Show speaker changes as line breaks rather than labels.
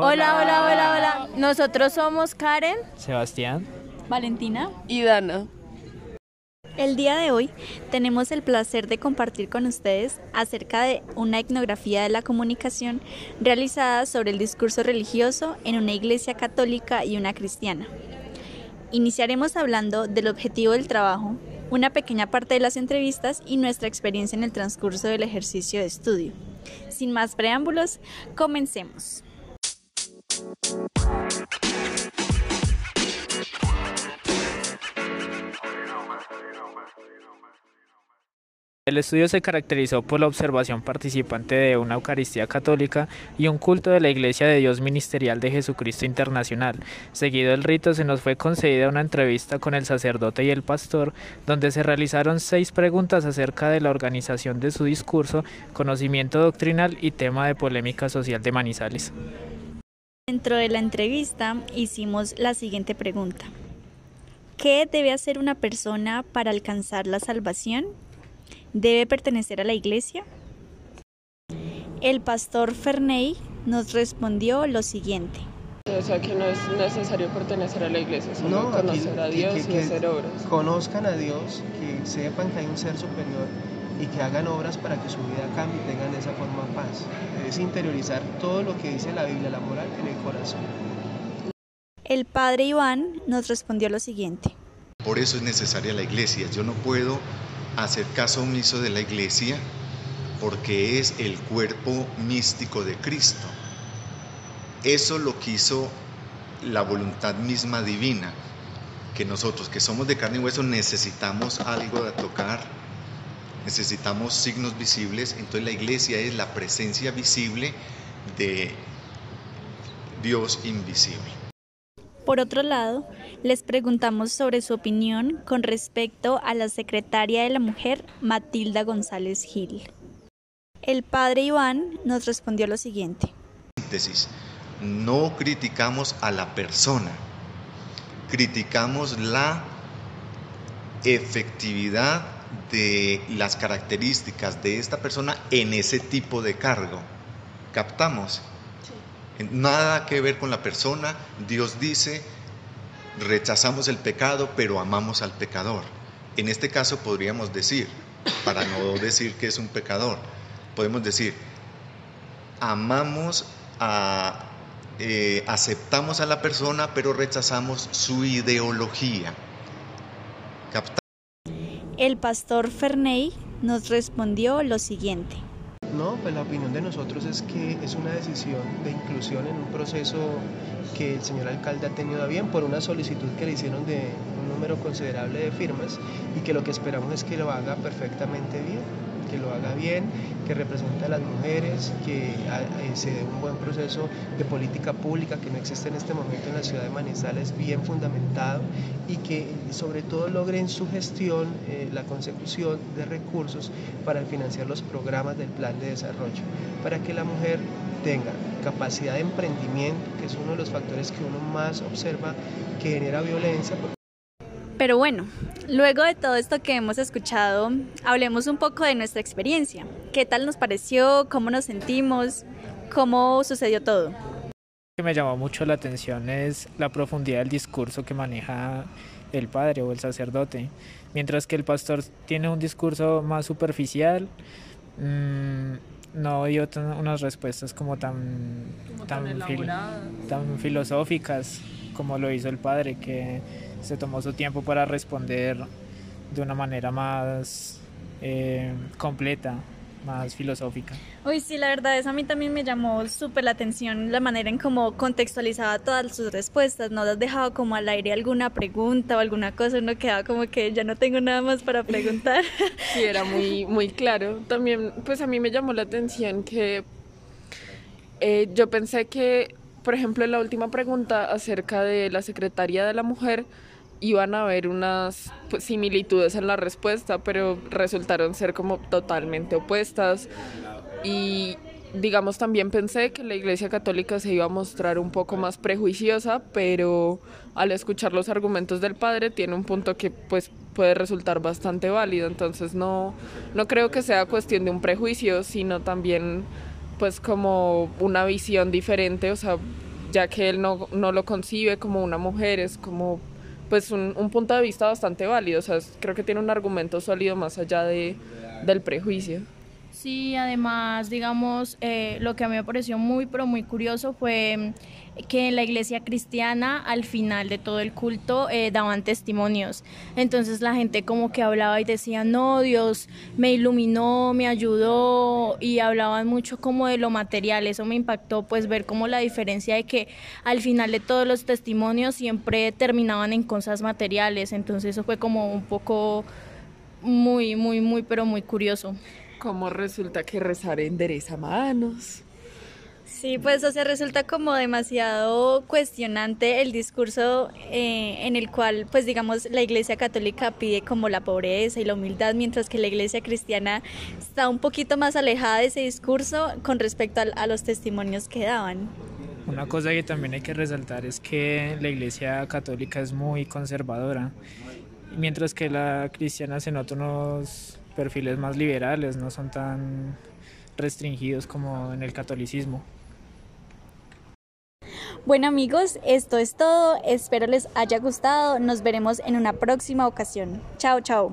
Hola, hola, hola, hola. Nosotros somos Karen,
Sebastián,
Valentina
y Dana.
El día de hoy tenemos el placer de compartir con ustedes acerca de una etnografía de la comunicación realizada sobre el discurso religioso en una iglesia católica y una cristiana. Iniciaremos hablando del objetivo del trabajo, una pequeña parte de las entrevistas y nuestra experiencia en el transcurso del ejercicio de estudio. Sin más preámbulos, comencemos.
El estudio se caracterizó por la observación participante de una Eucaristía católica y un culto de la Iglesia de Dios Ministerial de Jesucristo Internacional. Seguido el rito se nos fue concedida una entrevista con el sacerdote y el pastor, donde se realizaron seis preguntas acerca de la organización de su discurso, conocimiento doctrinal y tema de polémica social de Manizales.
Dentro de la entrevista hicimos la siguiente pregunta. ¿Qué debe hacer una persona para alcanzar la salvación? ¿Debe pertenecer a la iglesia? El pastor Ferney nos respondió lo siguiente.
O sea que no es necesario pertenecer a la iglesia, sino
No,
conocer a Dios
que-
y hacer obras.
Conozcan a Dios, que sepan que hay un ser superior y que hagan obras para que su vida cambie y tengan de esa forma paz. Es interiorizar todo lo que dice la Biblia, la moral, en el corazón.
El padre Iván nos respondió lo siguiente.
Por eso es necesaria la iglesia. Yo no puedo hacer caso omiso de la iglesia porque es el cuerpo místico de Cristo. Eso lo quiso la voluntad misma divina, que nosotros que somos de carne y hueso necesitamos algo de tocar, necesitamos signos visibles, entonces la iglesia es la presencia visible de Dios invisible.
Por otro lado, les preguntamos sobre su opinión con respecto a la secretaria de la mujer, Matilda González Gil. El padre Iván nos respondió lo siguiente.
no criticamos a la persona, criticamos la efectividad de las características de esta persona en ese tipo de cargo. ¿Captamos? Nada que ver con la persona. Dios dice, rechazamos el pecado, pero amamos al pecador. En este caso podríamos decir, para no decir que es un pecador, podemos decir, amamos a, eh, aceptamos a la persona, pero rechazamos su ideología.
El pastor Ferney nos respondió lo siguiente.
No, pues la opinión de nosotros es que es una decisión de inclusión en un proceso que el señor alcalde ha tenido bien por una solicitud que le hicieron de un número considerable de firmas y que lo que esperamos es que lo haga perfectamente bien, que lo haga bien, que represente a las mujeres, que ah, eh, se dé un buen proceso de política pública que no existe en este momento en la ciudad de Manizales, bien fundamentado y que sobre todo logre en su gestión eh, la consecución de recursos para financiar los programas del plan de desarrollo, para que la mujer tenga capacidad de emprendimiento, que es uno de los factores que uno más observa que genera violencia.
Pero bueno, luego de todo esto que hemos escuchado, hablemos un poco de nuestra experiencia. ¿Qué tal nos pareció? ¿Cómo nos sentimos? ¿Cómo sucedió todo?
Lo que me llamó mucho la atención es la profundidad del discurso que maneja el padre o el sacerdote, mientras que el pastor tiene un discurso más superficial, mmm, no dio tan- unas respuestas como tan,
Como tan
fil-
elaboradas.
tan filosóficas como lo hizo el padre, que se tomó su tiempo para responder de una manera más eh, completa, más filosófica.
Uy, sí, la verdad, eso a mí también me llamó súper la atención la manera en cómo contextualizaba todas sus respuestas. No las dejaba como al aire alguna pregunta o alguna cosa, uno quedaba como que ya no tengo nada más para preguntar.
Sí, era muy, muy claro. También, pues a mí me llamó la atención que eh, yo pensé que, por ejemplo, en la última pregunta acerca de la secretaria de la mujer, iban a haber unas pues, similitudes en la respuesta, pero resultaron ser como totalmente opuestas. Y digamos, también pensé que la Iglesia Católica se iba a mostrar un poco más prejuiciosa, pero al escuchar los argumentos del padre tiene un punto que pues puede resultar bastante válido. Entonces no, no creo que sea cuestión de un prejuicio, sino también pues como una visión diferente, o sea, ya que él no, no lo concibe como una mujer, es como pues un, un, punto de vista bastante válido, o sea, creo que tiene un argumento sólido más allá de, del prejuicio.
Sí, además, digamos, eh, lo que a mí me pareció muy, pero muy curioso fue que en la iglesia cristiana al final de todo el culto eh, daban testimonios. Entonces la gente como que hablaba y decía, no, Dios me iluminó, me ayudó y hablaban mucho como de lo material. Eso me impactó pues ver como la diferencia de que al final de todos los testimonios siempre terminaban en cosas materiales. Entonces eso fue como un poco muy, muy, muy, pero muy curioso.
Como resulta que rezar endereza manos.
Sí, pues o sea, resulta como demasiado cuestionante el discurso eh, en el cual, pues digamos, la Iglesia Católica pide como la pobreza y la humildad, mientras que la Iglesia Cristiana está un poquito más alejada de ese discurso con respecto a, a los testimonios que daban.
Una cosa que también hay que resaltar es que la Iglesia Católica es muy conservadora, mientras que la cristiana se nota unos perfiles más liberales, no son tan restringidos como en el catolicismo.
Bueno amigos, esto es todo, espero les haya gustado, nos veremos en una próxima ocasión. Chao, chao.